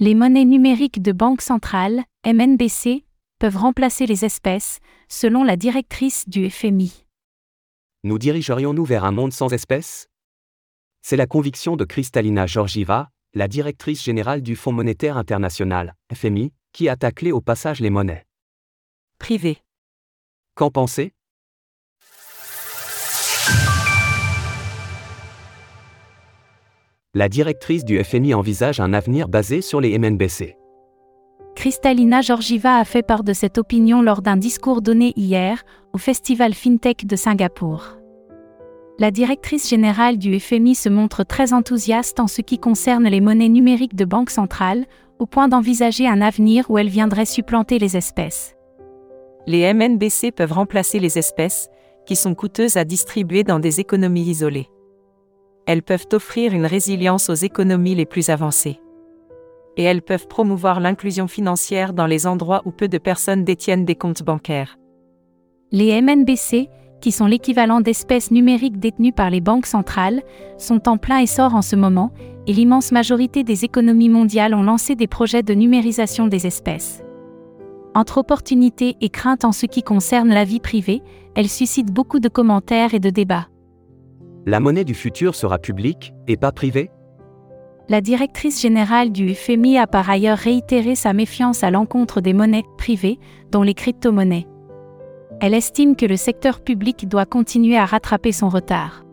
Les monnaies numériques de banque centrale, MNBC, peuvent remplacer les espèces, selon la directrice du FMI. Nous dirigerions-nous vers un monde sans espèces? C'est la conviction de Kristalina Georgieva, la directrice générale du Fonds monétaire international, FMI, qui a taclé au passage les monnaies. Privé. Qu'en pensez? La directrice du FMI envisage un avenir basé sur les MNBC. Kristalina Georgieva a fait part de cette opinion lors d'un discours donné hier, au Festival FinTech de Singapour. La directrice générale du FMI se montre très enthousiaste en ce qui concerne les monnaies numériques de banque centrale, au point d'envisager un avenir où elles viendraient supplanter les espèces. Les MNBC peuvent remplacer les espèces, qui sont coûteuses à distribuer dans des économies isolées. Elles peuvent offrir une résilience aux économies les plus avancées. Et elles peuvent promouvoir l'inclusion financière dans les endroits où peu de personnes détiennent des comptes bancaires. Les MNBC, qui sont l'équivalent d'espèces numériques détenues par les banques centrales, sont en plein essor en ce moment, et l'immense majorité des économies mondiales ont lancé des projets de numérisation des espèces. Entre opportunités et craintes en ce qui concerne la vie privée, elles suscitent beaucoup de commentaires et de débats. La monnaie du futur sera publique, et pas privée? La directrice générale du FMI a par ailleurs réitéré sa méfiance à l'encontre des monnaies privées, dont les crypto-monnaies. Elle estime que le secteur public doit continuer à rattraper son retard.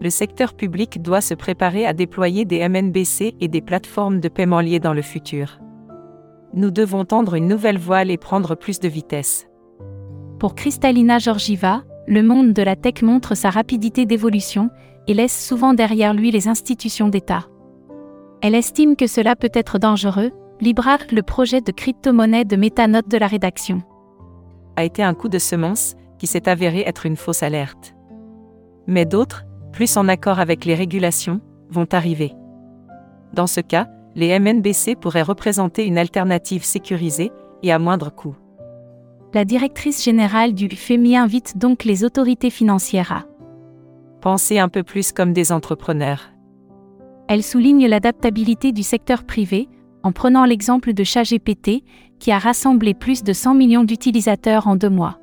Le secteur public doit se préparer à déployer des MNBC et des plateformes de paiement liées dans le futur. Nous devons tendre une nouvelle voile et prendre plus de vitesse. Pour Kristalina Georgieva, le monde de la tech montre sa rapidité d'évolution et laisse souvent derrière lui les institutions d'État. Elle estime que cela peut être dangereux, LibreArt, le projet de crypto-monnaie de métanote de la rédaction a été un coup de semence, qui s'est avéré être une fausse alerte. Mais d'autres, plus en accord avec les régulations, vont arriver. Dans ce cas, les MNBC pourraient représenter une alternative sécurisée et à moindre coût. La directrice générale du FMI invite donc les autorités financières à penser un peu plus comme des entrepreneurs. Elle souligne l'adaptabilité du secteur privé, en prenant l'exemple de ChatGPT, qui a rassemblé plus de 100 millions d'utilisateurs en deux mois.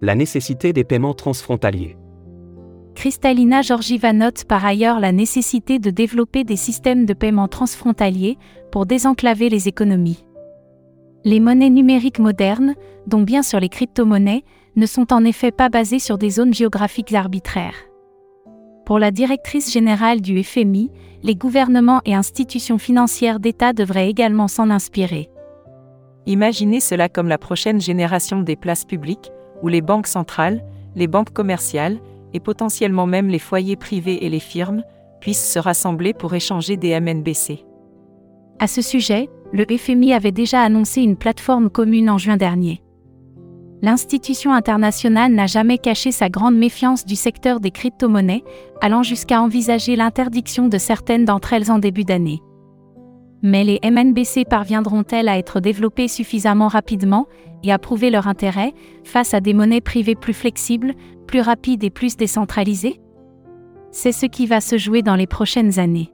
La nécessité des paiements transfrontaliers. Kristalina Georgieva note par ailleurs la nécessité de développer des systèmes de paiement transfrontaliers pour désenclaver les économies. Les monnaies numériques modernes, dont bien sûr les crypto-monnaies, ne sont en effet pas basées sur des zones géographiques arbitraires. Pour la directrice générale du FMI, les gouvernements et institutions financières d'État devraient également s'en inspirer. Imaginez cela comme la prochaine génération des places publiques, où les banques centrales, les banques commerciales, et potentiellement même les foyers privés et les firmes, puissent se rassembler pour échanger des MNBC. À ce sujet, le FMI avait déjà annoncé une plateforme commune en juin dernier. L'institution internationale n'a jamais caché sa grande méfiance du secteur des crypto-monnaies, allant jusqu'à envisager l'interdiction de certaines d'entre elles en début d'année. Mais les MNBC parviendront-elles à être développées suffisamment rapidement et à prouver leur intérêt face à des monnaies privées plus flexibles, plus rapides et plus décentralisées? C'est ce qui va se jouer dans les prochaines années.